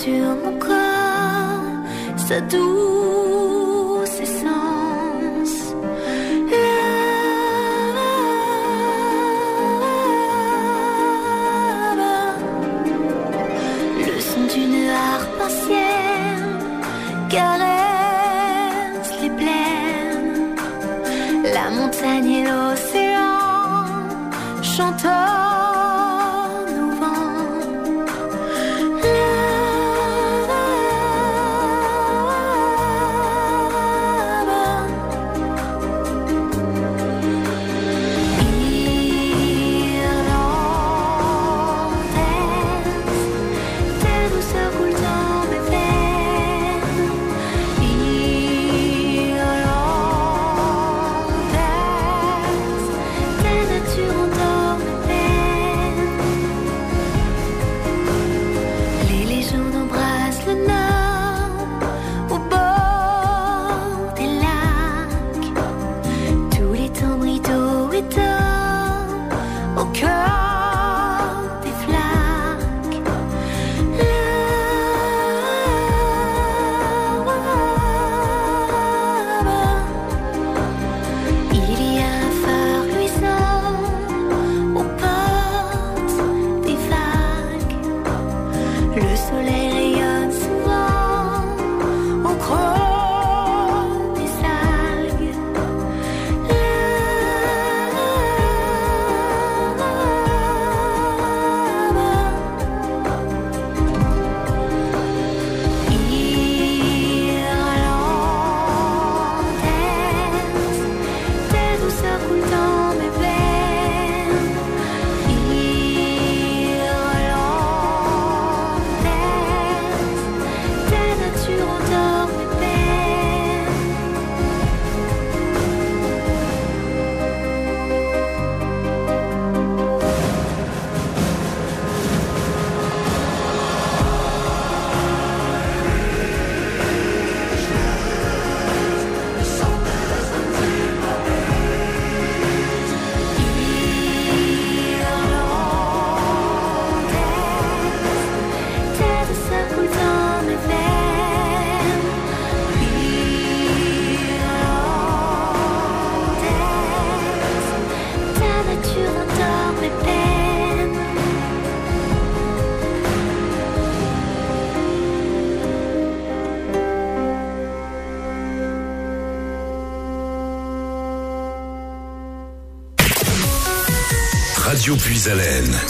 Sur mon corps, sa douce Radio Puis-Haleine,